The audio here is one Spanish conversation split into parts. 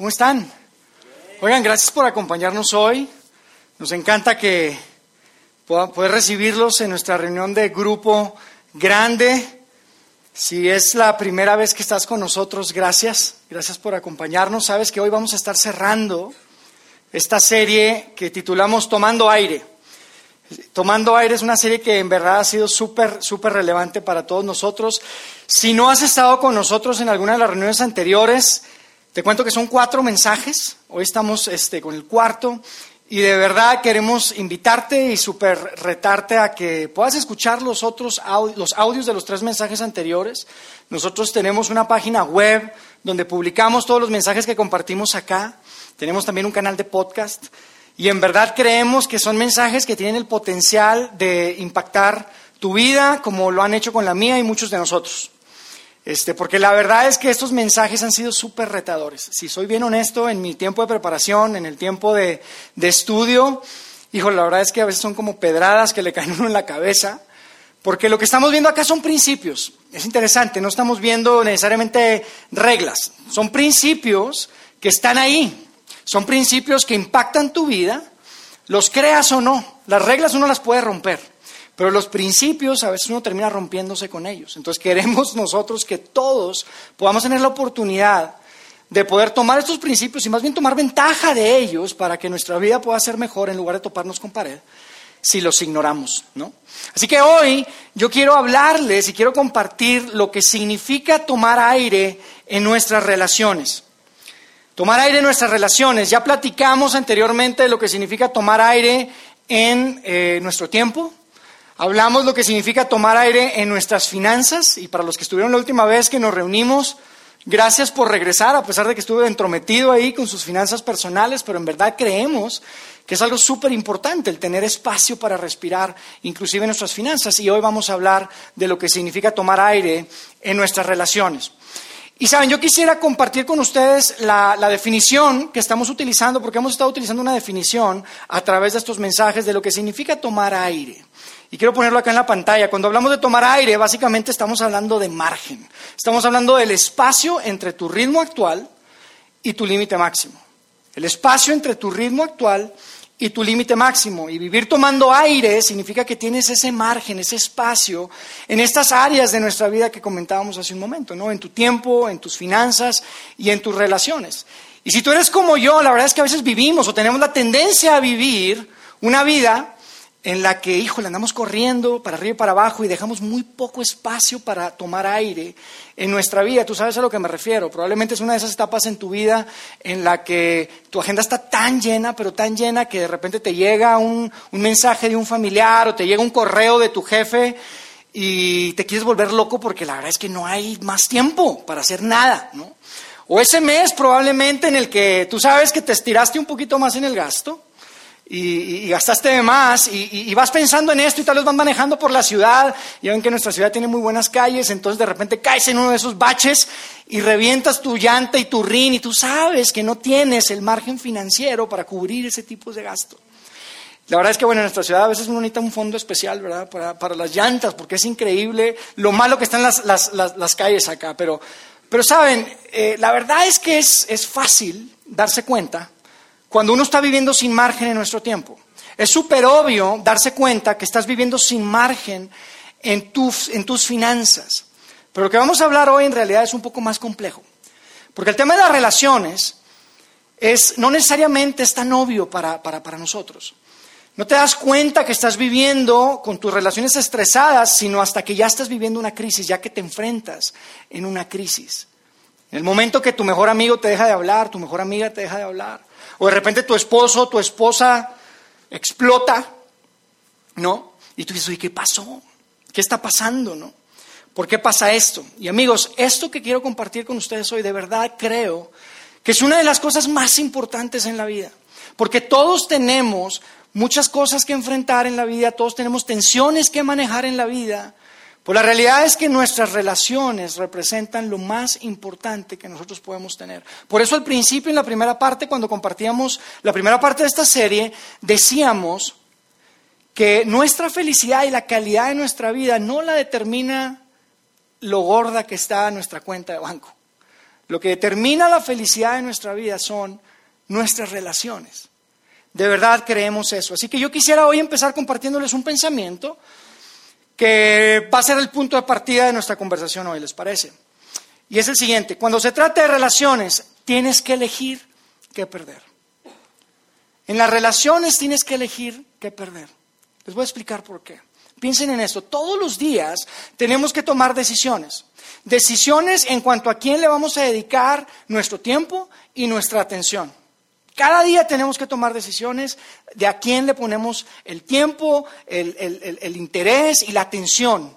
¿Cómo están? Oigan, gracias por acompañarnos hoy. Nos encanta que puedan poder recibirlos en nuestra reunión de grupo grande. Si es la primera vez que estás con nosotros, gracias. Gracias por acompañarnos. Sabes que hoy vamos a estar cerrando esta serie que titulamos Tomando Aire. Tomando Aire es una serie que en verdad ha sido súper, súper relevante para todos nosotros. Si no has estado con nosotros en alguna de las reuniones anteriores, te cuento que son cuatro mensajes. Hoy estamos este, con el cuarto. Y de verdad queremos invitarte y súper retarte a que puedas escuchar los otros los audios de los tres mensajes anteriores. Nosotros tenemos una página web donde publicamos todos los mensajes que compartimos acá. Tenemos también un canal de podcast. Y en verdad creemos que son mensajes que tienen el potencial de impactar tu vida como lo han hecho con la mía y muchos de nosotros. Este, porque la verdad es que estos mensajes han sido súper retadores. Si soy bien honesto, en mi tiempo de preparación, en el tiempo de, de estudio, hijo, la verdad es que a veces son como pedradas que le caen uno en la cabeza. Porque lo que estamos viendo acá son principios. Es interesante, no estamos viendo necesariamente reglas. Son principios que están ahí. Son principios que impactan tu vida, los creas o no. Las reglas uno las puede romper, pero los principios a veces uno termina rompiéndose con ellos. Entonces queremos nosotros que todos podamos tener la oportunidad de poder tomar estos principios y más bien tomar ventaja de ellos para que nuestra vida pueda ser mejor en lugar de toparnos con pared si los ignoramos, ¿no? Así que hoy yo quiero hablarles y quiero compartir lo que significa tomar aire en nuestras relaciones. Tomar aire en nuestras relaciones. Ya platicamos anteriormente de lo que significa tomar aire en eh, nuestro tiempo. Hablamos lo que significa tomar aire en nuestras finanzas. Y para los que estuvieron la última vez que nos reunimos, gracias por regresar, a pesar de que estuve entrometido ahí con sus finanzas personales, pero en verdad creemos que es algo súper importante el tener espacio para respirar, inclusive en nuestras finanzas. Y hoy vamos a hablar de lo que significa tomar aire en nuestras relaciones. Y saben, yo quisiera compartir con ustedes la, definición que estamos utilizando, porque hemos estado utilizando una definición a través de estos mensajes de lo que significa tomar aire. Y quiero ponerlo acá en la pantalla. Cuando hablamos de tomar aire, básicamente estamos hablando de margen. Estamos hablando del espacio entre tu ritmo actual y tu límite máximo. El espacio entre tu ritmo actual y tu límite máximo. Y vivir tomando aire significa que tienes ese margen, ese espacio en estas áreas de nuestra vida que comentábamos hace un momento, ¿no? En tu tiempo, en tus finanzas y en tus relaciones. Y si tú eres como yo, la verdad es que a veces vivimos o tenemos la tendencia a vivir una vida en la que, híjole, andamos corriendo para arriba y para abajo y dejamos muy poco espacio para tomar aire en nuestra vida. Tú sabes a lo que me refiero. Probablemente es una de esas etapas en tu vida en la que tu agenda está tan llena, pero tan llena que de repente te llega un, un mensaje de un familiar o te llega un correo de tu jefe y te quieres volver loco porque la verdad es que no hay más tiempo para hacer nada, ¿no? O ese mes probablemente en el que tú sabes que te estiraste un poquito más en el gasto y, gastaste más y, vas pensando en esto y tal vez vas manejando por la ciudad y ven que nuestra ciudad tiene muy buenas calles, entonces de repente caes en uno de esos baches y revientas tu llanta y tu rin y tú sabes que no tienes el margen financiero para cubrir ese tipo de gasto. La verdad es que, bueno, en nuestra ciudad a veces uno necesita un fondo especial, ¿verdad? Para, las llantas, porque es increíble lo malo que están las, las, calles acá. Pero, pero saben, eh, la verdad es que es, es fácil darse cuenta cuando uno está viviendo sin margen en nuestro tiempo. Es súper obvio darse cuenta que estás viviendo sin margen en tus, en tus finanzas. Pero lo que vamos a hablar hoy en realidad es un poco más complejo. Porque el tema de las relaciones es, no necesariamente es tan obvio para, para, para nosotros. No te das cuenta que estás viviendo con tus relaciones estresadas, sino hasta que ya estás viviendo una crisis, ya que te enfrentas en una crisis. En el momento que tu mejor amigo te deja de hablar, tu mejor amiga te deja de hablar, o de repente tu esposo, tu esposa explota, ¿no? Y tú dices, oye, ¿qué pasó? ¿Qué está pasando, no? ¿Por qué pasa esto? Y amigos, esto que quiero compartir con ustedes hoy, de verdad creo que es una de las cosas más importantes en la vida. Porque todos tenemos muchas cosas que enfrentar en la vida, todos tenemos tensiones que manejar en la vida. Pues la realidad es que nuestras relaciones representan lo más importante que nosotros podemos tener. Por eso al principio, en la primera parte, cuando compartíamos la primera parte de esta serie, decíamos que nuestra felicidad y la calidad de nuestra vida no la determina lo gorda que está nuestra cuenta de banco. lo que determina la felicidad de nuestra vida son nuestras relaciones. De verdad creemos eso. Así que yo quisiera hoy empezar compartiéndoles un pensamiento que va a ser el punto de partida de nuestra conversación hoy, ¿les parece? Y es el siguiente, cuando se trata de relaciones, tienes que elegir qué perder. En las relaciones tienes que elegir qué perder. Les voy a explicar por qué. Piensen en esto, todos los días tenemos que tomar decisiones. Decisiones en cuanto a quién le vamos a dedicar nuestro tiempo y nuestra atención. Cada día tenemos que tomar decisiones de a quién le ponemos el tiempo, el, interés y la atención.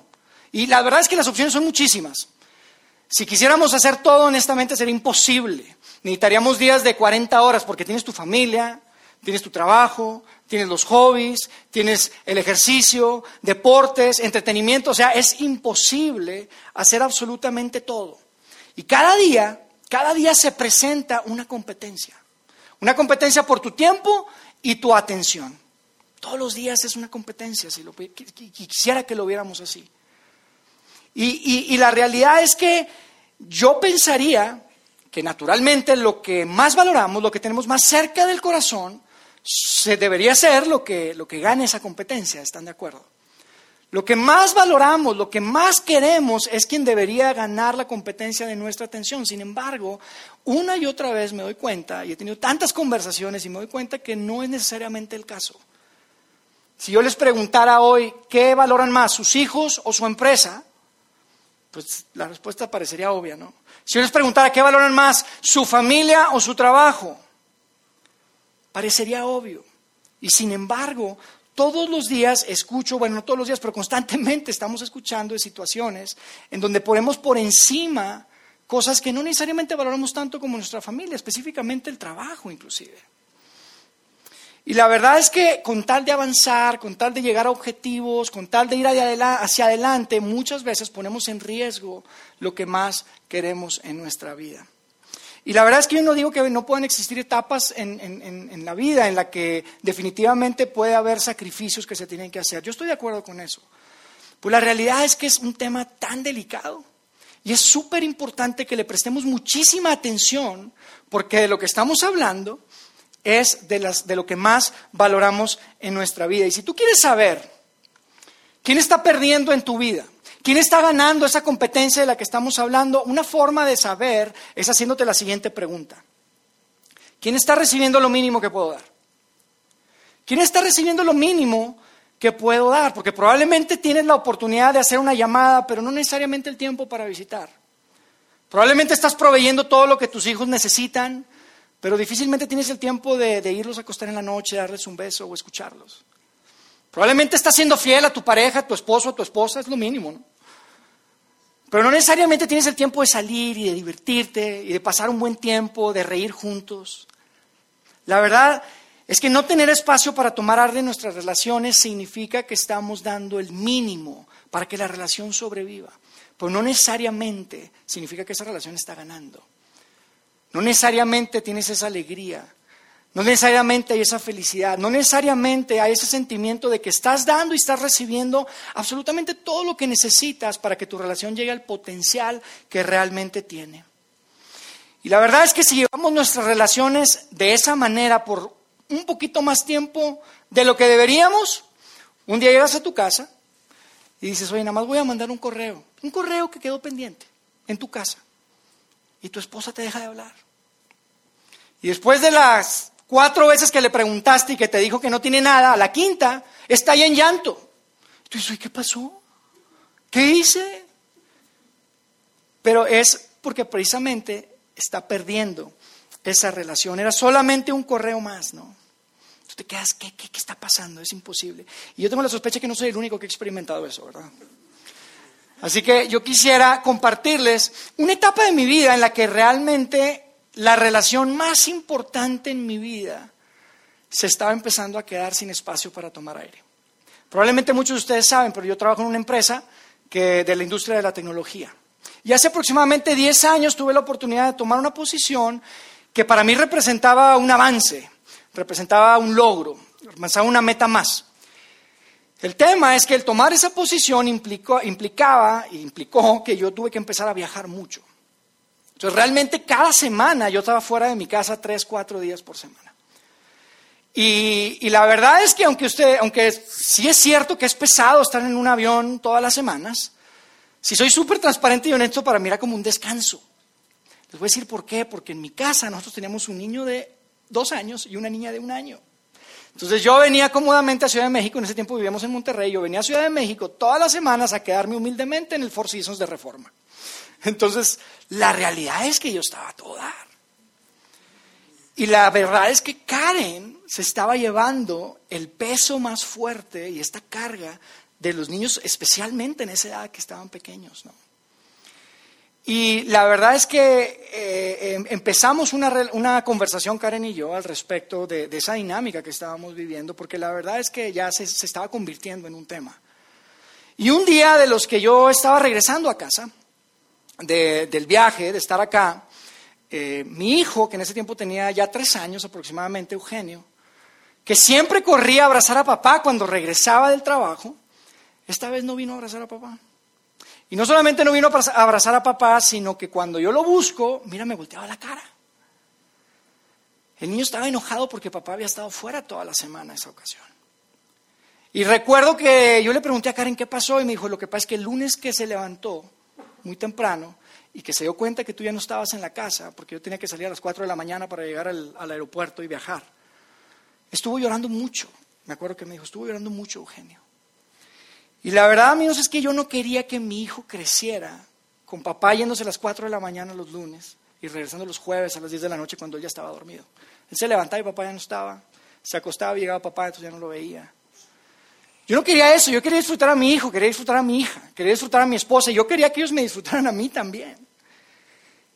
Y la verdad es que las opciones son muchísimas. Si quisiéramos hacer todo honestamente sería imposible. Necesitaríamos días de 40 horas porque tienes tu familia, tienes tu trabajo, tienes los hobbies, tienes el ejercicio, deportes, entretenimiento. O sea, es imposible hacer absolutamente todo. Y cada día, cada día se presenta una competencia. Una competencia por tu tiempo y tu atención. Todos los días es una competencia, si lo, quisiera que lo viéramos así. Y, y la realidad es que yo pensaría que naturalmente lo que más valoramos, lo que tenemos más cerca del corazón, se debería ser lo que, lo que gane esa competencia, ¿están de acuerdo? Lo que más valoramos, lo que más queremos es quien debería ganar la competencia de nuestra atención. Sin embargo, una y otra vez me doy cuenta, y he tenido tantas conversaciones y me doy cuenta que no es necesariamente el caso. Si yo les preguntara hoy qué valoran más, sus hijos o su empresa, pues la respuesta parecería obvia, ¿no? Si yo les preguntara qué valoran más, su familia o su trabajo, parecería obvio. Y sin embargo, todos los días escucho, bueno, no todos los días, pero constantemente estamos escuchando de situaciones en donde ponemos por encima cosas que no necesariamente valoramos tanto como nuestra familia, específicamente el trabajo inclusive. Y la verdad es que con tal de avanzar, con tal de llegar a objetivos, con tal de ir hacia adelante, muchas veces ponemos en riesgo lo que más queremos en nuestra vida. Y la verdad es que yo no digo que no puedan existir etapas en, la vida en la que definitivamente puede haber sacrificios que se tienen que hacer. Yo estoy de acuerdo con eso. Pues la realidad es que es un tema tan delicado y es súper importante que le prestemos muchísima atención porque de lo que estamos hablando es de, las, de lo que más valoramos en nuestra vida. Y si tú quieres saber quién está perdiendo en tu vida, ¿Quién está ganando esa competencia de la que estamos hablando? Una forma de saber es haciéndote la siguiente pregunta. ¿Quién está recibiendo lo mínimo que puedo dar? ¿Quién está recibiendo lo mínimo que puedo dar? Porque probablemente tienes la oportunidad de hacer una llamada, pero no necesariamente el tiempo para visitar. Probablemente estás proveyendo todo lo que tus hijos necesitan, pero difícilmente tienes el tiempo de, irlos a acostar en la noche, darles un beso o escucharlos. Probablemente estás siendo fiel a tu pareja, a tu esposo, a tu esposa, es lo mínimo, ¿no? Pero no necesariamente tienes el tiempo de salir y de divertirte y de pasar un buen tiempo, de reír juntos. La verdad es que no tener espacio para tomar arte en nuestras relaciones significa que estamos dando el mínimo para que la relación sobreviva. Pero no necesariamente significa que esa relación está ganando. No necesariamente tienes esa alegría no necesariamente hay esa felicidad, no necesariamente hay ese sentimiento de que estás dando y estás recibiendo absolutamente todo lo que necesitas para que tu relación llegue al potencial que realmente tiene. Y la verdad es que si llevamos nuestras relaciones de esa manera por un poquito más tiempo de lo que deberíamos, un día llegas a tu casa y dices, oye, nada más voy a mandar un correo, un correo que quedó pendiente en tu casa. Y tu esposa te deja de hablar. Y después de las Cuatro veces que le preguntaste y que te dijo que no tiene nada, a la quinta está ahí en llanto. Tú dices, ¿qué pasó? ¿Qué hice? Pero es porque precisamente está perdiendo esa relación. Era solamente un correo más, ¿no? Tú te quedas, ¿qué, qué, qué está pasando? Es imposible. Y yo tengo la sospecha que no soy el único que ha experimentado eso, ¿verdad? Así que yo quisiera compartirles una etapa de mi vida en la que realmente la relación más importante en mi vida se estaba empezando a quedar sin espacio para tomar aire. Probablemente muchos de ustedes saben, pero yo trabajo en una empresa que, de la industria de la tecnología. Y hace aproximadamente 10 años tuve la oportunidad de tomar una posición que para mí representaba un avance, representaba un logro, representaba una meta más. El tema es que el tomar esa posición implicó, implicaba, implicó que yo tuve que empezar a viajar mucho. Entonces realmente cada semana yo estaba fuera de mi casa tres, cuatro días por semana. Y, la verdad es que aunque usted, aunque sí es cierto que es pesado estar en un avión todas las semanas, si soy súper transparente y honesto, para mí era como un descanso. Les voy a decir por qué, porque en mi casa nosotros teníamos un niño de dos años y una niña de un año. Entonces yo venía cómodamente a Ciudad de México, en ese tiempo vivíamos en Monterrey, yo venía a Ciudad de México todas las semanas a quedarme humildemente en el Four Seasons de Reforma. Entonces, la realidad es que yo estaba a todo dar. Y la verdad es que Karen se estaba llevando el peso más fuerte y esta carga de los niños, especialmente en esa edad que estaban pequeños. ¿no? Y la verdad es que eh, em, empezamos una, conversación, Karen y yo, al respecto de, esa dinámica que estábamos viviendo, porque la verdad es que ya se, estaba convirtiendo en un tema. Y un día de los que yo estaba regresando a casa, del viaje, de estar acá, eh, mi hijo, que en ese tiempo tenía ya tres años aproximadamente, Eugenio, que siempre corría a abrazar a papá cuando regresaba del trabajo, esta vez no vino a abrazar a papá. Y no solamente no vino a abrazar a papá, sino que cuando yo lo busco, mira, me volteaba la cara. El niño estaba enojado porque papá había estado fuera toda la semana esa ocasión. Y recuerdo que yo le pregunté a Karen qué pasó y me dijo, lo que pasa es que el lunes que se levantó, muy temprano, y que se dio cuenta que tú ya no estabas en la casa, porque yo tenía que salir a las 4 de la mañana para llegar al, aeropuerto y viajar. Estuvo llorando mucho. Me acuerdo que me dijo, estuvo llorando mucho Eugenio. Y la verdad, amigos, es que yo no quería que mi hijo creciera con papá yéndose a las 4 de la mañana los lunes y regresando los jueves a las 10 de la noche cuando él ya estaba dormido. Él se levantaba y papá ya no estaba. Se acostaba y llegaba papá, entonces ya no lo veía. Yo no quería eso, yo quería disfrutar a mi hijo, quería disfrutar a mi hija, quería disfrutar a mi esposa, y yo quería que ellos me disfrutaran a mí también.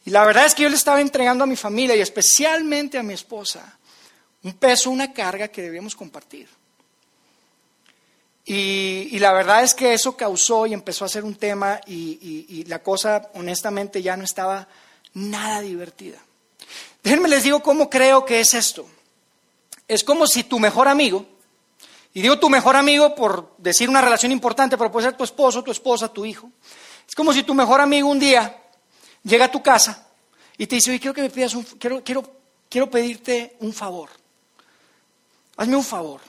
Y la verdad es que yo le estaba entregando a mi familia y especialmente a mi esposa un peso, una carga que debíamos compartir. Y, la verdad es que eso causó y empezó a ser un tema y, y la cosa honestamente ya no estaba nada divertida. Déjenme les digo cómo creo que es esto. Es como si tu mejor amigo, y digo tu mejor amigo por decir una relación importante, pero puede ser tu esposo, tu esposa, tu hijo. Es como si tu mejor amigo un día llega a tu casa y te dice, oye, quiero que me pidas un, quiero, quiero, quiero pedirte un favor. Hazme un favor.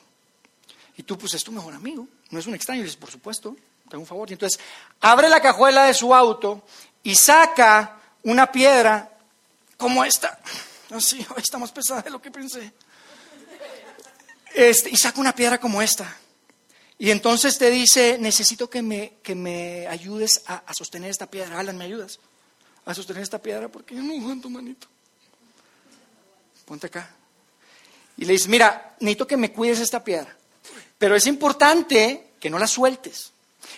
Y tú, pues es tu mejor amigo, no es un extraño. Y dices, por supuesto, tengo un favor. Y entonces abre la cajuela de su auto y saca una piedra como esta. Así, está más pesada de lo que pensé. Este, y saca una piedra como esta. Y entonces te dice, necesito que me, que me ayudes a, sostener esta piedra. Alan, ¿me ayudas? a sostener esta piedra porque yo no aguanto, manito. Ponte acá. Y le dice, mira, necesito que me cuides esta piedra. Pero es importante que no la sueltes.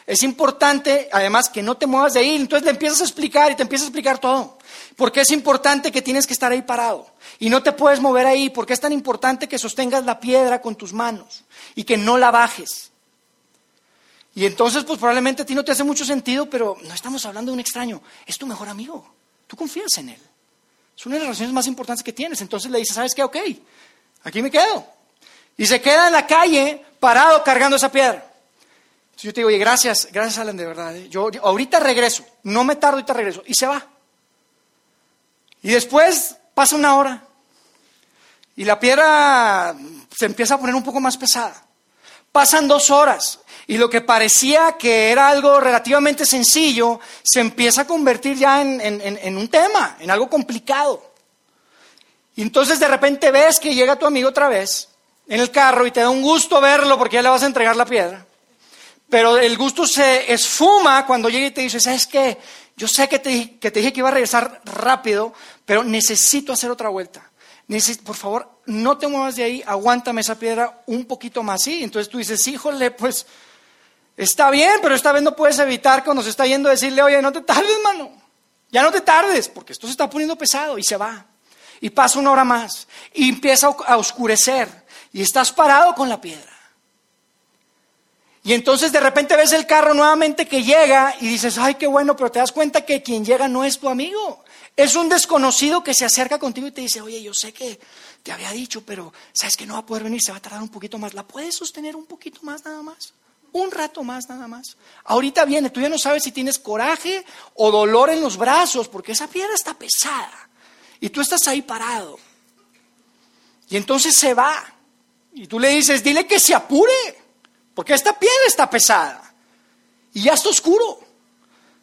Es importante, además, que no te muevas de ahí. Entonces le empiezas a explicar y te empiezas a explicar todo. Porque es importante que tienes que estar ahí parado. Y no te puedes mover ahí. Porque es tan importante que sostengas la piedra con tus manos. Y que no la bajes. Y entonces, pues probablemente a ti no te hace mucho sentido, pero no estamos hablando de un extraño, es tu mejor amigo. Tú confías en él. Es una de las relaciones más importantes que tienes. Entonces le dices, ¿sabes qué? Ok, aquí me quedo. Y se queda en la calle parado cargando esa piedra. Entonces yo te digo, oye, gracias, gracias Alan, de verdad. ¿eh? Yo ahorita regreso, no me tardo, ahorita regreso. Y se va. Y después pasa una hora. Y la piedra se empieza a poner un poco más pesada. Pasan dos horas. Y lo que parecía que era algo relativamente sencillo, se empieza a convertir ya en, un tema, en algo complicado. Y entonces de repente ves que llega tu amigo otra vez en el carro y te da un gusto verlo porque ya le vas a entregar la piedra. Pero el gusto se esfuma cuando llega y te dice, ¿sabes qué? Yo sé que te, que te dije que iba a regresar rápido, pero necesito hacer otra vuelta. por favor, no te muevas de ahí, aguántame esa piedra un poquito más. Sí, entonces tú dices, híjole, pues Está bien, pero esta vez no puedes evitar cuando se está yendo decirle, oye, no te tardes, mano. Ya no te tardes, porque esto se está poniendo pesado y se va. Y pasa una hora más y empieza a oscurecer y estás parado con la piedra. Y entonces de repente ves el carro nuevamente que llega y dices, ay, qué bueno, pero te das cuenta que quien llega no es tu amigo. Es un desconocido que se acerca contigo y te dice, oye, yo sé que te había dicho, pero sabes que no va a poder venir, se va a tardar un poquito más. ¿La puedes sostener un poquito más nada más? un rato más nada más. Ahorita viene, tú ya no sabes si tienes coraje o dolor en los brazos, porque esa piedra está pesada. Y tú estás ahí parado. Y entonces se va. Y tú le dices, dile que se apure, porque esta piedra está pesada. Y ya está oscuro.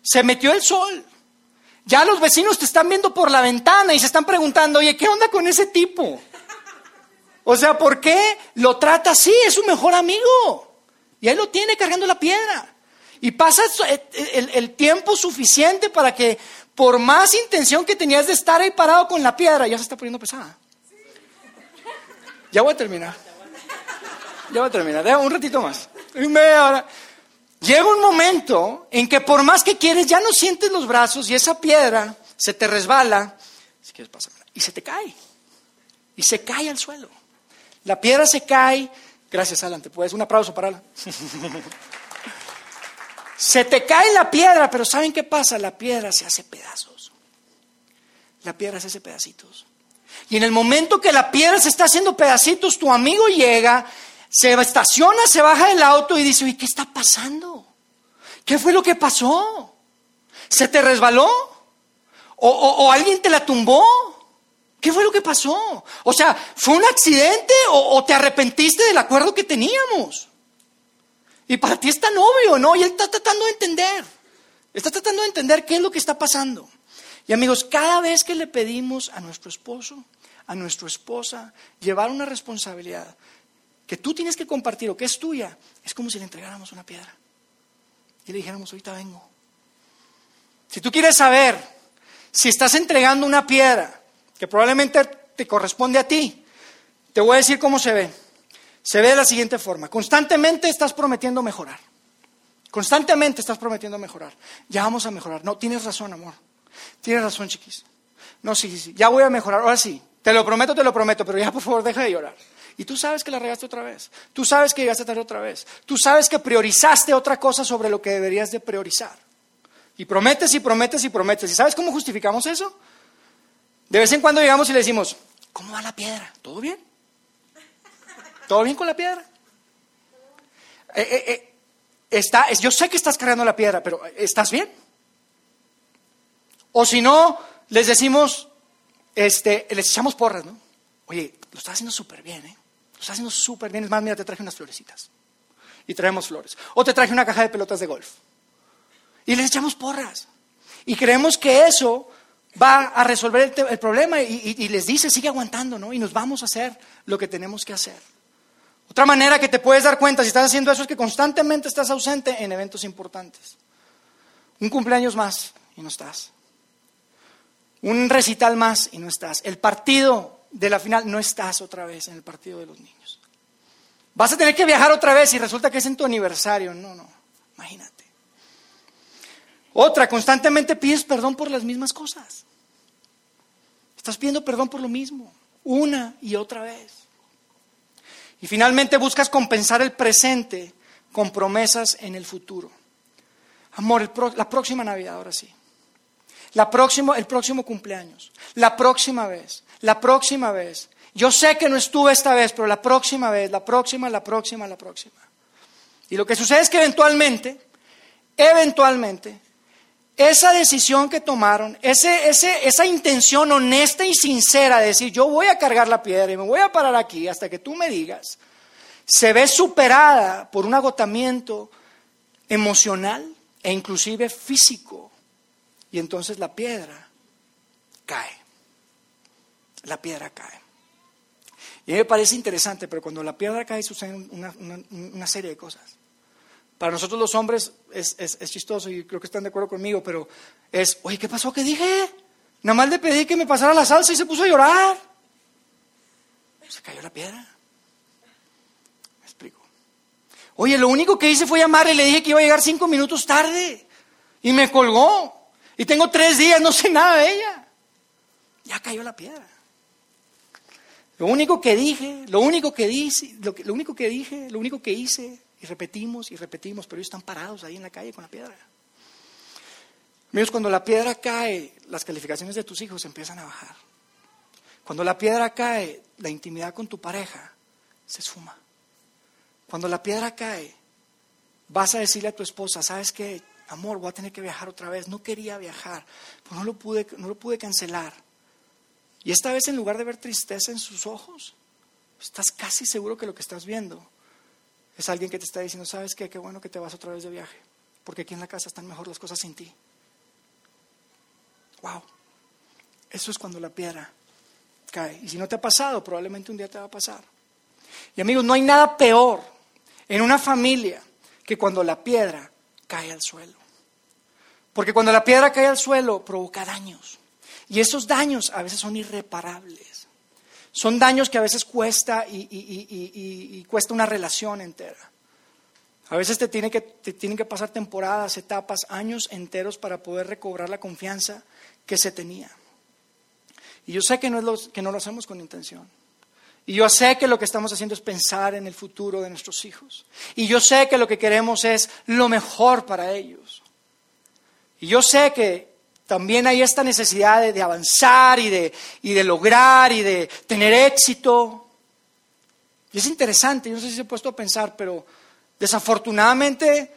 Se metió el sol. Ya los vecinos te están viendo por la ventana y se están preguntando, oye, ¿qué onda con ese tipo? O sea, ¿por qué lo trata así? Es su mejor amigo. Y ahí lo tiene cargando la piedra. Y pasa el, el, tiempo suficiente para que, por más intención que tenías de estar ahí parado con la piedra, ya se está poniendo pesada. Ya voy a terminar. Ya voy a terminar. Un ratito más. Llega un momento en que por más que quieres, ya no sientes los brazos y esa piedra se te resbala. Si quieres, Y se te cae. Y se cae al suelo. La piedra se cae. Gracias, Alan. ¿Te puedes un aplauso para Alan? se te cae la piedra, pero ¿saben qué pasa? La piedra se hace pedazos. La piedra se hace pedacitos. Y en el momento que la piedra se está haciendo pedacitos, tu amigo llega, se estaciona, se baja del auto y dice, ¿y ¿qué está pasando? ¿Qué fue lo que pasó? ¿Se te resbaló? ¿O, o alguien te la tumbó? ¿Qué fue lo que pasó? O sea, ¿fue un accidente o, te arrepentiste del acuerdo que teníamos? Y para ti es tan obvio, ¿no? Y él está tratando de entender. Está tratando de entender qué es lo que está pasando. Y amigos, cada vez que le pedimos a nuestro esposo, a nuestra esposa, llevar una responsabilidad que tú tienes que compartir o que es tuya, es como si le entregáramos una piedra. Y le dijéramos, ahorita vengo. Si tú quieres saber si estás entregando una piedra que probablemente te corresponde a ti. Te voy a decir cómo se ve. Se ve de la siguiente forma. Constantemente estás prometiendo mejorar. Constantemente estás prometiendo mejorar. Ya vamos a mejorar. No, tienes razón, amor. Tienes razón, chiquis. No, sí, sí, sí. Ya voy a mejorar. Ahora sí. Te lo prometo, te lo prometo, pero ya por favor deja de llorar. Y tú sabes que la regaste otra vez. Tú sabes que llegaste tarde otra vez. Tú sabes que priorizaste otra cosa sobre lo que deberías de priorizar. Y prometes y prometes y prometes. ¿Y sabes cómo justificamos eso? De vez en cuando llegamos y le decimos, ¿cómo va la piedra? ¿Todo bien? ¿Todo bien con la piedra? Eh, eh, eh, está, yo sé que estás cargando la piedra, pero ¿estás bien? O si no, les decimos, este, les echamos porras, ¿no? Oye, lo estás haciendo súper bien, ¿eh? Lo estás haciendo súper bien. Es más, mira, te traje unas florecitas. Y traemos flores. O te traje una caja de pelotas de golf. Y les echamos porras. Y creemos que eso va a resolver el, problema y, les dice, sigue aguantando, ¿no? Y nos vamos a hacer lo que tenemos que hacer. Otra manera que te puedes dar cuenta si estás haciendo eso es que constantemente estás ausente en eventos importantes. Un cumpleaños más y no estás. Un recital más y no estás. El partido de la final no estás otra vez en el partido de los niños. Vas a tener que viajar otra vez y resulta que es en tu aniversario. No, no, imagínate. Otra, constantemente pides perdón por las mismas cosas. Estás pidiendo perdón por lo mismo, una y otra vez. Y finalmente buscas compensar el presente con promesas en el futuro. Amor, la próxima Navidad, ahora sí. La próxima, el próximo cumpleaños. La próxima vez. La próxima vez. Yo sé que no estuve esta vez, pero la próxima vez, la próxima, la próxima, la próxima. Y lo que sucede es que eventualmente, eventualmente, esa decisión que tomaron, esa intención honesta y sincera de decir, yo voy a cargar la piedra y me voy a parar aquí hasta que tú me digas, se ve superada por un agotamiento emocional e inclusive físico. Y entonces la piedra cae. La piedra cae. Y a mí me parece interesante, pero cuando la piedra cae suceden una serie de cosas. Para nosotros los hombres es, chistoso y creo que están de acuerdo conmigo, pero es, oye, ¿qué pasó? ¿Qué dije? Nada más le pedí que me pasara la salsa y se puso a llorar. Se cayó la piedra. Me explico. Oye, lo único que hice fue llamarle y le dije que iba a llegar cinco minutos tarde. Y me colgó. Y tengo tres días, no sé nada de ella. Ya cayó la piedra. Lo único que dije, lo único que lo, lo único que dije, lo único que hice y repetimos y repetimos, pero ellos están parados ahí en la calle con la piedra. Amigos, cuando la piedra cae, las calificaciones de tus hijos empiezan a bajar. Cuando la piedra cae, la intimidad con tu pareja se suma. Cuando la piedra cae, vas a decirle a tu esposa, ¿sabes qué? Amor, voy a tener que viajar otra vez. No quería viajar, pero no lo pude, no lo pude cancelar. Y esta vez en lugar de ver tristeza en sus ojos, estás casi seguro que lo que estás viendo es alguien que te está diciendo, ¿sabes qué? Qué bueno que te vas otra vez de viaje, porque aquí en la casa están mejor las cosas sin ti. Wow. Eso es cuando la piedra cae. Y si no te ha pasado, probablemente un día te va a pasar. Y amigos, no hay nada peor en una familia que cuando la piedra cae al suelo. Porque cuando la piedra cae al suelo provoca daños. Y esos daños a veces son irreparables. Son daños que a veces cuesta y, cuesta una relación entera. A veces te, tiene que, te tienen que pasar temporadas, etapas, años enteros para poder recobrar la confianza que se tenía. Y yo sé que no, es que no lo hacemos con intención. Y yo sé que lo que estamos haciendo es pensar en el futuro de nuestros hijos. Y yo sé que lo que queremos es lo mejor para ellos. Y yo sé que también hay esta necesidad de, avanzar y de, lograr y de tener éxito. Y es interesante, yo no sé si se ha puesto a pensar, pero desafortunadamente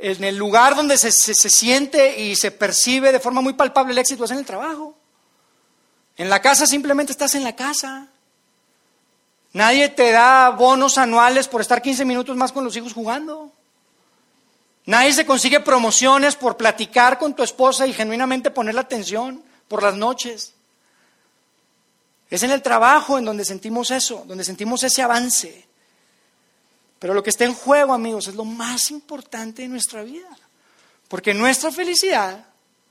en el lugar donde se, se siente y se percibe de forma muy palpable el éxito es en el trabajo. En la casa simplemente estás en la casa. Nadie te da bonos anuales por estar 15 minutos más con los hijos jugando. Nadie se consigue promociones por platicar con tu esposa y genuinamente poner la atención por las noches. Es en el trabajo en donde sentimos eso, donde sentimos ese avance. Pero lo que está en juego, amigos, es lo más importante de nuestra vida. Porque nuestra felicidad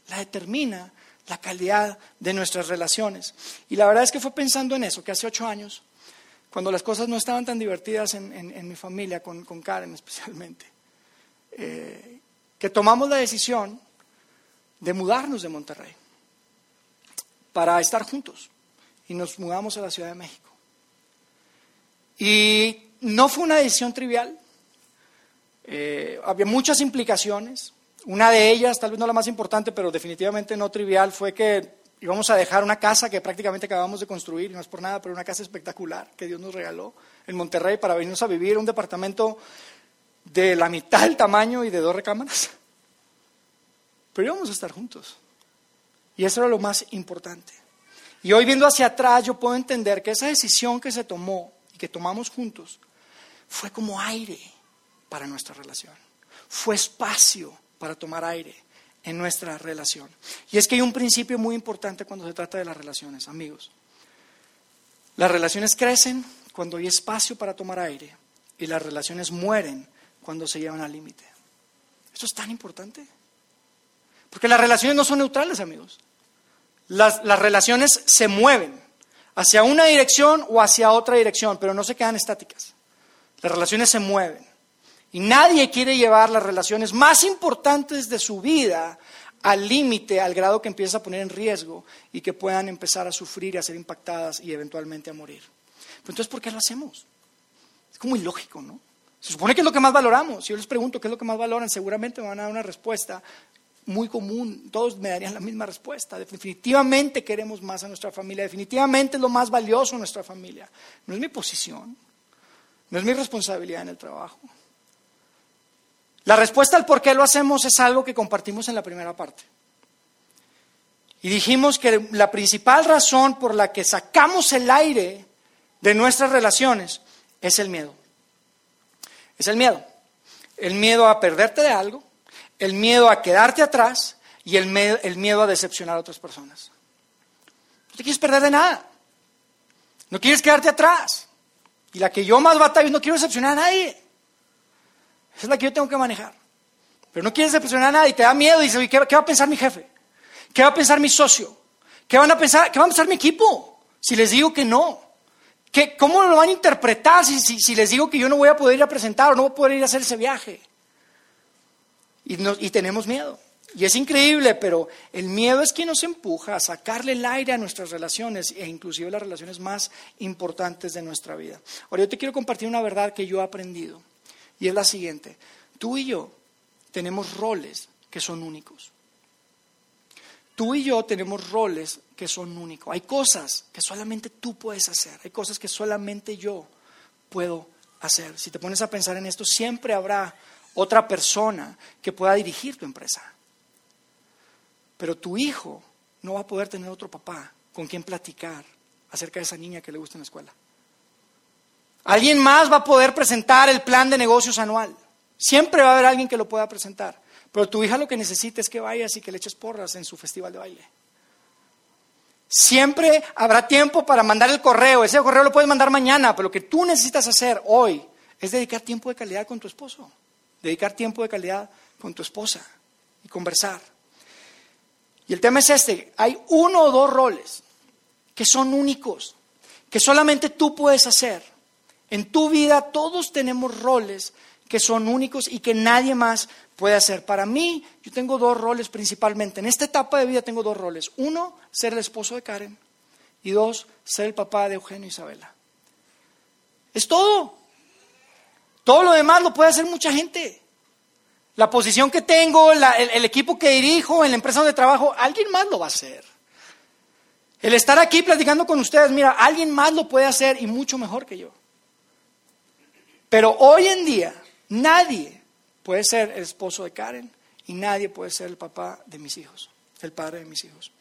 la determina la calidad de nuestras relaciones. Y la verdad es que fue pensando en eso, que hace ocho años cuando las cosas no estaban tan divertidas en, mi familia, con, Karen especialmente, eh, que tomamos la decisión de mudarnos de Monterrey para estar juntos. Y nos mudamos a la Ciudad de México. Y no fue una decisión trivial. Eh, había muchas implicaciones. Una de ellas, tal vez no la más importante, pero definitivamente no trivial, fue que íbamos a dejar una casa que prácticamente acabamos de construir, no es por nada, pero una casa espectacular que Dios nos regaló en Monterrey para venirnos a vivir un departamento de la mitad del tamaño y de dos recámaras. Pero íbamos a estar juntos. Y eso era lo más importante. Y hoy viendo hacia atrás yo puedo entender que esa decisión que se tomó y que tomamos juntos fue como aire para nuestra relación. Fue espacio para tomar aire en nuestra relación. Y es que hay un principio muy importante cuando se trata de las relaciones, amigos. Las relaciones crecen cuando hay espacio para tomar aire y las relaciones mueren cuando se llevan al límite. Esto es tan importante. Porque las relaciones no son neutrales, amigos. Las, las relaciones se mueven hacia una dirección o hacia otra dirección, pero no se quedan estáticas. Las relaciones se mueven. Y nadie quiere llevar las relaciones más importantes de su vida al límite, al grado que empieza a poner en riesgo y que puedan empezar a sufrir y a ser impactadas y eventualmente a morir. entonces, ¿por qué lo hacemos? Es como ilógico, ¿no? Se supone que es lo que más valoramos. Si yo les pregunto qué es lo que más valoran, seguramente me van a dar una respuesta muy común. Todos me darían la misma respuesta. Definitivamente queremos más a nuestra familia. Definitivamente es lo más valioso en nuestra familia. No es mi posición. No es mi responsabilidad en el trabajo. La respuesta al por qué lo hacemos es algo que compartimos en la primera parte. Y dijimos que la principal razón por la que sacamos el aire de nuestras relaciones es el miedo. Es el miedo. El miedo a perderte de algo, el miedo a quedarte atrás y el miedo, a decepcionar a otras personas. No te quieres perder de nada. No quieres quedarte atrás. Y la que yo más batallo no quiero decepcionar a nadie. Esa es la que yo tengo que manejar. Pero no quieres decepcionar a nadie, te da miedo y dices, ¿qué, ¿qué va a pensar mi jefe? ¿Qué va a pensar mi socio? ¿Qué van a pensar, qué va a pensar mi equipo? Si les digo que no. ¿Qué, ¿Cómo lo van a interpretar si, les digo que yo no voy a poder ir a presentar o no voy a poder ir a hacer ese viaje? Y, y tenemos miedo. Y es increíble, pero el miedo es quien nos empuja a sacarle el aire a nuestras relaciones e inclusive las relaciones más importantes de nuestra vida. Ahora yo te quiero compartir una verdad que yo he aprendido. Y es la siguiente. Tú y yo tenemos roles que son únicos. Tú y yo tenemos roles que son únicos. Hay cosas que solamente tú puedes hacer. Hay cosas que solamente yo puedo hacer. Si te pones a pensar en esto, siempre habrá otra persona que pueda dirigir tu empresa. Pero tu hijo no va a poder tener otro papá con quien platicar acerca de esa niña que le gusta en la escuela. Alguien más va a poder presentar el plan de negocios anual. Siempre va a haber alguien que lo pueda presentar. Pero tu hija lo que necesita es que vayas y que le eches porras en su festival de baile. Siempre habrá tiempo para mandar el correo. Ese correo lo puedes mandar mañana, pero lo que tú necesitas hacer hoy es dedicar tiempo de calidad con tu esposo. Dedicar tiempo de calidad con tu esposa y conversar. Y el tema es este. Hay uno o dos roles que son únicos, que solamente tú puedes hacer. En tu vida todos tenemos roles que son únicos y que nadie más puede hacer. Para mí, yo tengo dos roles principalmente. En esta etapa de vida tengo dos roles. Uno, ser el esposo de Karen. Y dos, ser el papá de Eugenio y Isabela. Es todo. Todo lo demás lo puede hacer mucha gente. La posición que tengo, el, el equipo que dirijo, en la empresa donde trabajo, alguien más lo va a hacer. El estar aquí platicando con ustedes, mira, alguien más lo puede hacer y mucho mejor que yo. Pero hoy en día, Nadie puede ser el esposo de Karen y nadie puede ser el papá de mis hijos, el padre de mis hijos.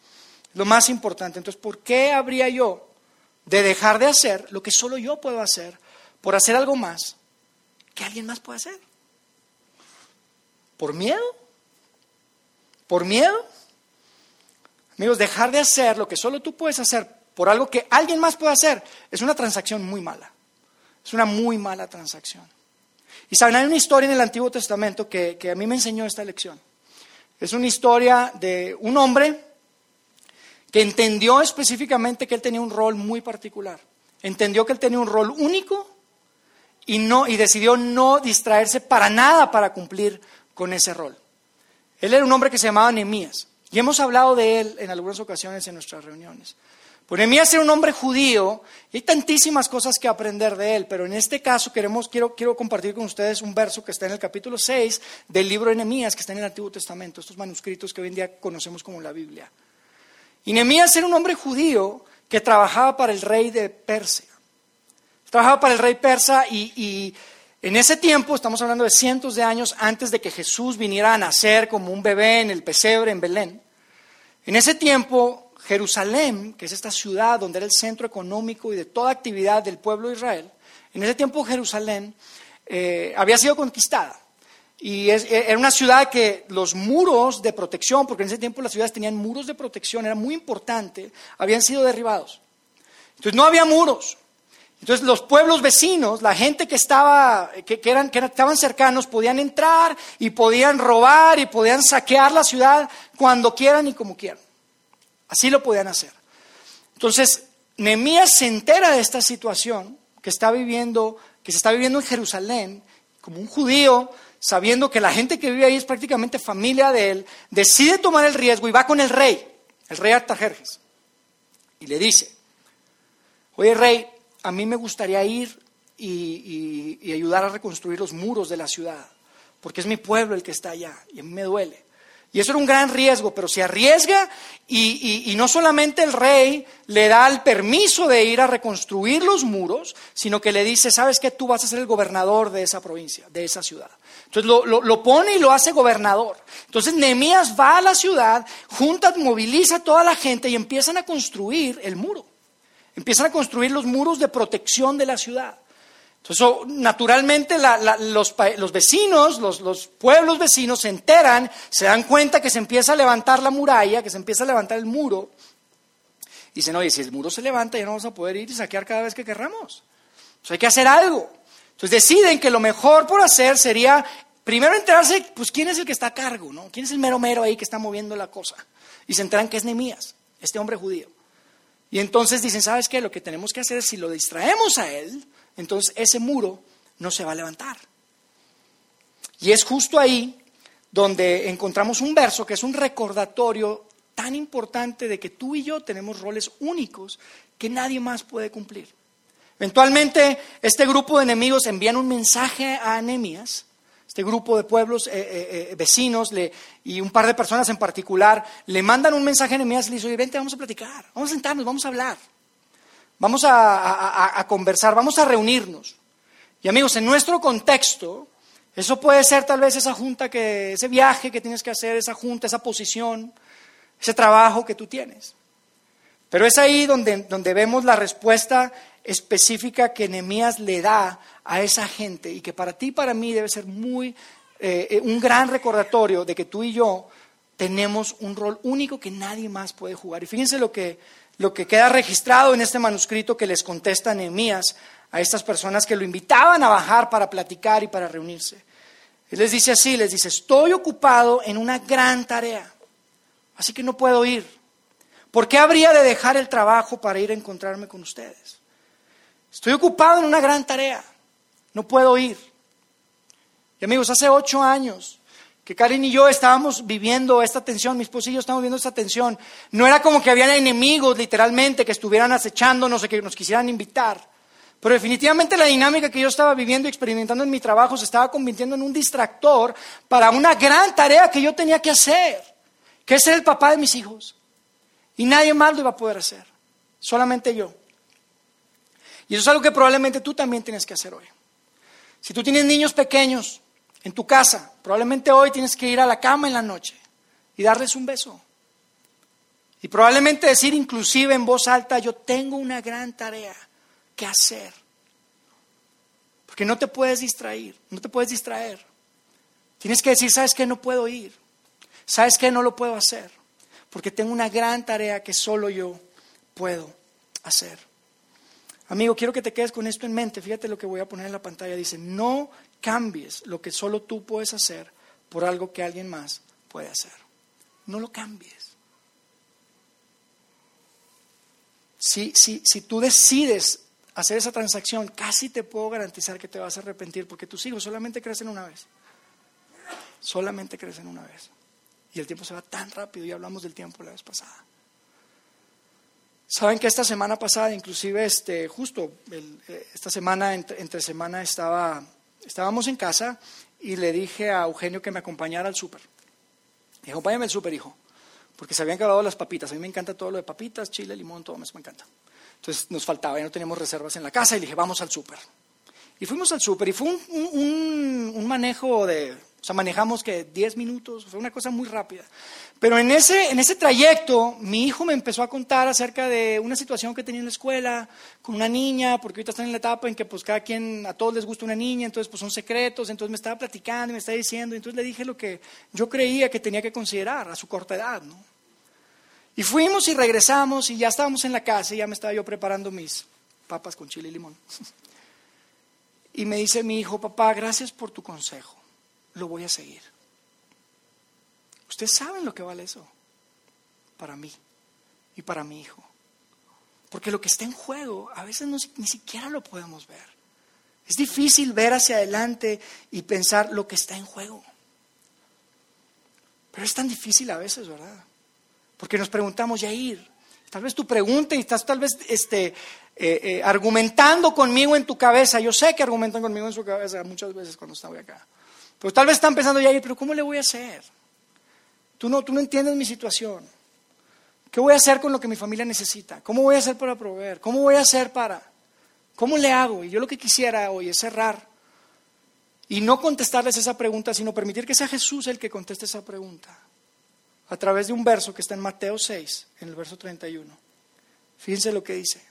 Lo más importante, entonces, ¿por qué habría yo de dejar de hacer lo que solo yo puedo hacer por hacer algo más que alguien más puede hacer? ¿Por miedo? ¿Por miedo? Amigos, dejar de hacer lo que solo tú puedes hacer por algo que alguien más puede hacer es una transacción muy mala. Es una muy mala transacción. Y saben, hay una historia en el Antiguo Testamento que, a mí me enseñó esta lección. Es una historia de un hombre que entendió específicamente que él tenía un rol muy particular. Entendió que él tenía un rol único y, no, y decidió no distraerse para nada para cumplir con ese rol. Él era un hombre que se llamaba Nehemías y hemos hablado de él en algunas ocasiones en nuestras reuniones. Pues Nehemías era un hombre judío y hay tantísimas cosas que aprender de él, pero en este caso quiero compartir con ustedes un verso que está en el capítulo 6 del libro de Nehemías, que está en el Antiguo Testamento, estos manuscritos que hoy en día conocemos como la Biblia. Y Nehemías era un hombre judío que trabajaba para el rey de Persia. Trabajaba para el rey persa y, y en ese tiempo, estamos hablando de cientos de años antes de que Jesús viniera a nacer como un bebé en el pesebre en Belén, en ese tiempo Jerusalén, que es esta ciudad donde era el centro económico y de toda actividad del pueblo de Israel, en ese tiempo Jerusalén eh, había sido conquistada. Y e, era una ciudad que los muros de protección, porque en ese tiempo las ciudades tenían muros de protección, era muy importante, habían sido derribados. Entonces no había muros. Entonces los pueblos vecinos, la gente que estaba, que, eran, que estaban cercanos, podían entrar y podían robar y podían saquear la ciudad cuando quieran y como quieran. Así lo podían hacer. Entonces, Nehemías se entera de esta situación que está viviendo, que se está viviendo en Jerusalén, como un judío, sabiendo que la gente que vive ahí es prácticamente familia de él, decide tomar el riesgo y va con el rey, el rey Artajerjes, y le dice, oye rey, a mí me gustaría ir y, ayudar a reconstruir los muros de la ciudad, porque es mi pueblo el que está allá y a mí me duele. Y eso era un gran riesgo, pero se arriesga y, no solamente el rey le da el permiso de ir a reconstruir los muros, sino que le dice, sabes que tú vas a ser el gobernador de esa provincia, de esa ciudad. Entonces lo, pone y lo hace gobernador. Entonces Nehemías va a la ciudad, junta, moviliza a toda la gente y empiezan a construir el muro. Empiezan a construir los muros de protección de la ciudad. Entonces, naturalmente los, vecinos, los, pueblos vecinos se enteran, se dan cuenta que se empieza a levantar la muralla, que se empieza a levantar el muro. Dicen, oye, si el muro se levanta ya no vamos a poder ir y saquear cada vez que querramos. Entonces hay que hacer algo. Entonces deciden que lo mejor por hacer sería primero enterarse, pues quién es el que está a cargo, ¿no? ¿Quién es el mero mero ahí que está moviendo la cosa? Y se enteran que es Nemías, este hombre judío. Y entonces dicen, ¿sabes qué? Lo que tenemos que hacer es si lo distraemos a él, entonces ese muro no se va a levantar. Y es justo ahí donde encontramos un verso que es un recordatorio tan importante de que tú y yo tenemos roles únicos que nadie más puede cumplir. Eventualmente, este grupo de enemigos envían un mensaje a Nehemías, este grupo de pueblos eh, eh, eh, vecinos y un par de personas en particular le mandan un mensaje a Nehemías y le dicen, oye, vente, vamos a platicar, vamos a sentarnos, vamos a hablar. Vamos a, conversar, vamos a reunirnos. Y amigos, en nuestro contexto, Eso puede ser tal vez esa junta que, ese viaje que tienes que hacer, esa junta, esa posición, ese trabajo que tú tienes. Pero es ahí donde, donde vemos la respuesta específica que Nehemías le da a esa gente y que para ti y para mí debe ser muy eh, un gran recordatorio de que tú y yo tenemos un rol único que nadie más puede jugar. Y fíjense lo que, lo que queda registrado en este manuscrito que les contesta Nehemías a estas personas que lo invitaban a bajar para platicar y para reunirse. Él les dice así, les dice, estoy ocupado en una gran tarea, así que no puedo ir. ¿Por qué habría de dejar el trabajo para ir a encontrarme con ustedes? Estoy ocupado en una gran tarea, no puedo ir. Y amigos, hace ocho años que Karen y yo estábamos viviendo esta tensión, mis esposo y yo estábamos viviendo esta tensión. No era como que había enemigos literalmente que estuvieran acechándonos o que nos quisieran invitar. Pero definitivamente la dinámica que yo estaba viviendo y experimentando en mi trabajo se estaba convirtiendo en un distractor para una gran tarea que yo tenía que hacer, que es ser el papá de mis hijos. Y nadie más lo iba a poder hacer, solamente yo. Y eso es algo que probablemente tú también tienes que hacer hoy. Si tú tienes niños pequeños en tu casa, probablemente hoy tienes que ir a la cama en la noche y darles un beso. Y probablemente decir inclusive en voz alta, yo tengo una gran tarea que hacer. Porque no te puedes distraer, no te puedes distraer. Tienes que decir, ¿sabes qué? No puedo ir. ¿Sabes qué? No lo puedo hacer porque tengo una gran tarea que solo yo puedo hacer. Amigo, quiero que te quedes con esto en mente. Fíjate lo que voy a poner en la pantalla. Dice, no cambies lo que solo tú puedes hacer por algo que alguien más puede hacer. No lo cambies. Si, si, si tú decides hacer esa transacción, casi te puedo garantizar que te vas a arrepentir porque tus hijos solamente crecen una vez. Solamente crecen una vez. Y el tiempo se va tan rápido, y hablamos del tiempo la vez pasada. Saben que esta semana pasada, inclusive este, justo eh, esta semana, entre, semana, estaba, estábamos en casa y le dije a Eugenio que me acompañara al súper. Dije, acompáñame al súper, hijo, porque se habían acabado las papitas. A mí me encanta todo lo de papitas, chile, limón, todo eso me encanta. Entonces nos faltaba, ya no teníamos reservas en la casa y le dije, vamos al súper. Y fuimos al súper y fue un manejo de o sea, manejamos que 10 minutos, fue una cosa muy rápida. Pero en ese, en ese trayecto, mi hijo me empezó a contar acerca de una situación que tenía en la escuela con una niña, porque ahorita están en la etapa en que pues cada quien, a todos les gusta una niña, entonces pues son secretos, entonces me estaba platicando y me estaba diciendo, entonces le dije lo que yo creía que tenía que considerar a su corta edad, ¿no? Y fuimos y regresamos y ya estábamos en la casa y ya me estaba yo preparando mis papas con chile y limón. Y me dice mi hijo, papá, gracias por tu consejo lo voy a seguir. Ustedes saben lo que vale eso para mí y para mi hijo. Porque lo que está en juego a veces ni siquiera lo podemos ver. Es difícil ver hacia adelante y pensar lo que está en juego. Pero es tan difícil a veces, ¿verdad? Porque nos preguntamos, ir tal vez tu pregunta y estás tal vez este, eh, eh, argumentando conmigo en tu cabeza. Yo sé que argumentan conmigo en su cabeza muchas veces cuando estoy acá. Pero tal vez están pensando ya, pero ¿cómo le voy a hacer? Tú no, tú no entiendes mi situación. ¿Qué voy a hacer con lo que mi familia necesita? ¿Cómo voy a hacer para proveer? ¿Cómo voy a hacer para? ¿Cómo le hago? Y yo lo que quisiera hoy es cerrar y no contestarles esa pregunta, sino permitir que sea Jesús el que conteste esa pregunta a través de un verso que está en Mateo 6, en el verso 31. Fíjense lo que dice.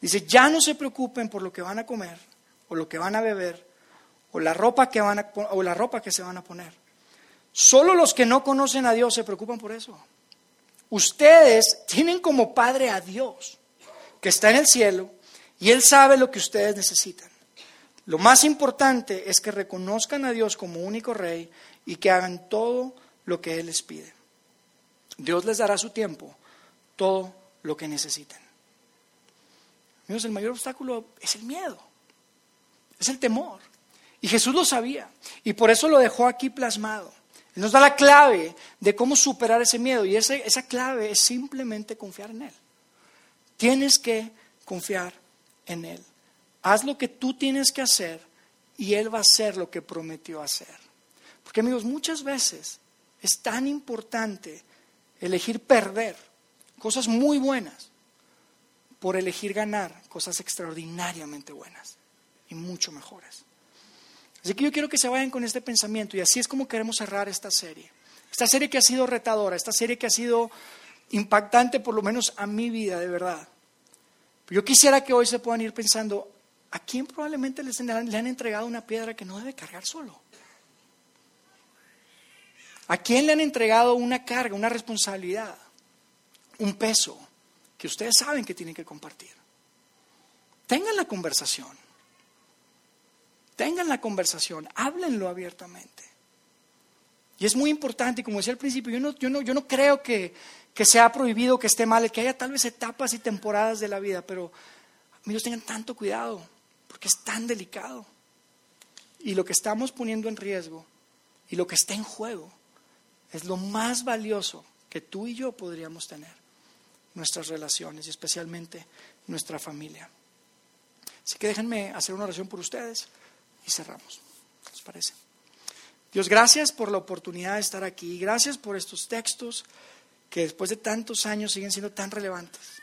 Dice, ya no se preocupen por lo que van a comer o lo que van a beber o la ropa que van a, o la ropa que se van a poner. Solo los que no conocen a Dios se preocupan por eso. Ustedes tienen como padre a Dios, que está en el cielo, y Él sabe lo que ustedes necesitan. Lo más importante es que reconozcan a Dios como único rey y que hagan todo lo que Él les pide. Dios les dará su tiempo, todo lo que necesiten. Amigos, el mayor obstáculo es el miedo, es el temor. Y Jesús lo sabía y por eso lo dejó aquí plasmado. Él nos da la clave de cómo superar ese miedo y esa clave es simplemente confiar en Él. Tienes que confiar en Él. Haz lo que tú tienes que hacer y Él va a hacer lo que prometió hacer. Porque amigos, muchas veces es tan importante elegir perder cosas muy buenas por elegir ganar cosas extraordinariamente buenas y mucho mejores. Así que yo quiero que se vayan con este pensamiento y así es como queremos cerrar esta serie. Esta serie que ha sido retadora, esta serie que ha sido impactante por lo menos a mi vida, de verdad. Yo quisiera que hoy se puedan ir pensando, ¿a quién probablemente les, le han entregado una piedra que no debe cargar solo? ¿A quién le han entregado una carga, una responsabilidad, un peso que ustedes saben que tienen que compartir? Tengan la conversación. Tengan la conversación, háblenlo abiertamente. Y es muy importante, y como decía al principio, yo no, yo no, yo no creo que, que sea prohibido, que esté mal, que haya tal vez etapas y temporadas de la vida, pero amigos, tengan tanto cuidado, porque es tan delicado. Y lo que estamos poniendo en riesgo y lo que está en juego es lo más valioso que tú y yo podríamos tener, nuestras relaciones y especialmente nuestra familia. Así que déjenme hacer una oración por ustedes y cerramos. ¿Qué les parece? Dios, gracias por la oportunidad de estar aquí. Gracias por estos textos que después de tantos años siguen siendo tan relevantes.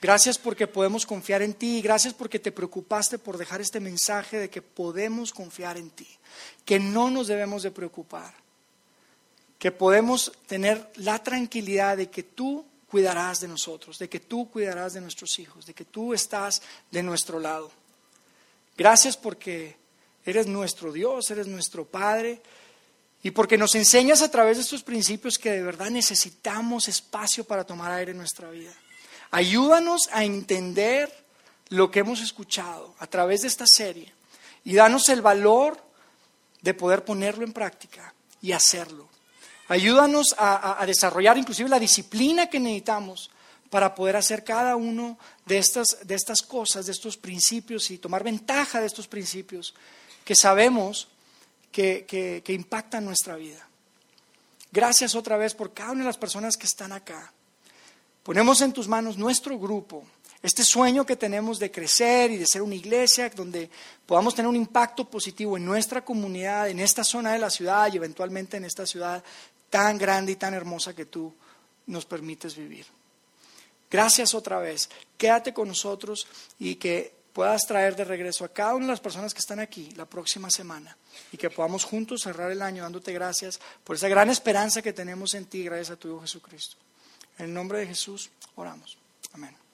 Gracias porque podemos confiar en ti. Gracias porque te preocupaste por dejar este mensaje de que podemos confiar en ti. Que no nos debemos de preocupar. Que podemos tener la tranquilidad de que tú cuidarás de nosotros, de que tú cuidarás de nuestros hijos, de que tú estás de nuestro lado. Gracias porque eres nuestro Dios, eres nuestro Padre y porque nos enseñas a través de estos principios que de verdad necesitamos espacio para tomar aire en nuestra vida. Ayúdanos a entender lo que hemos escuchado a través de esta serie y danos el valor de poder ponerlo en práctica y hacerlo. Ayúdanos a, desarrollar inclusive la disciplina que necesitamos para poder hacer cada uno de estas, de estas cosas, de estos principios y tomar ventaja de estos principios que sabemos que, que, impactan nuestra vida. Gracias otra vez por cada una de las personas que están acá. Ponemos en tus manos nuestro grupo, este sueño que tenemos de crecer y de ser una iglesia donde podamos tener un impacto positivo en nuestra comunidad, en esta zona de la ciudad y eventualmente en esta ciudad tan grande y tan hermosa que tú nos permites vivir. Gracias otra vez. Quédate con nosotros y que puedas traer de regreso a cada una de las personas que están aquí la próxima semana y que podamos juntos cerrar el año dándote gracias por esa gran esperanza que tenemos en ti gracias a tu Hijo Jesucristo. En el nombre de Jesús oramos. Amén.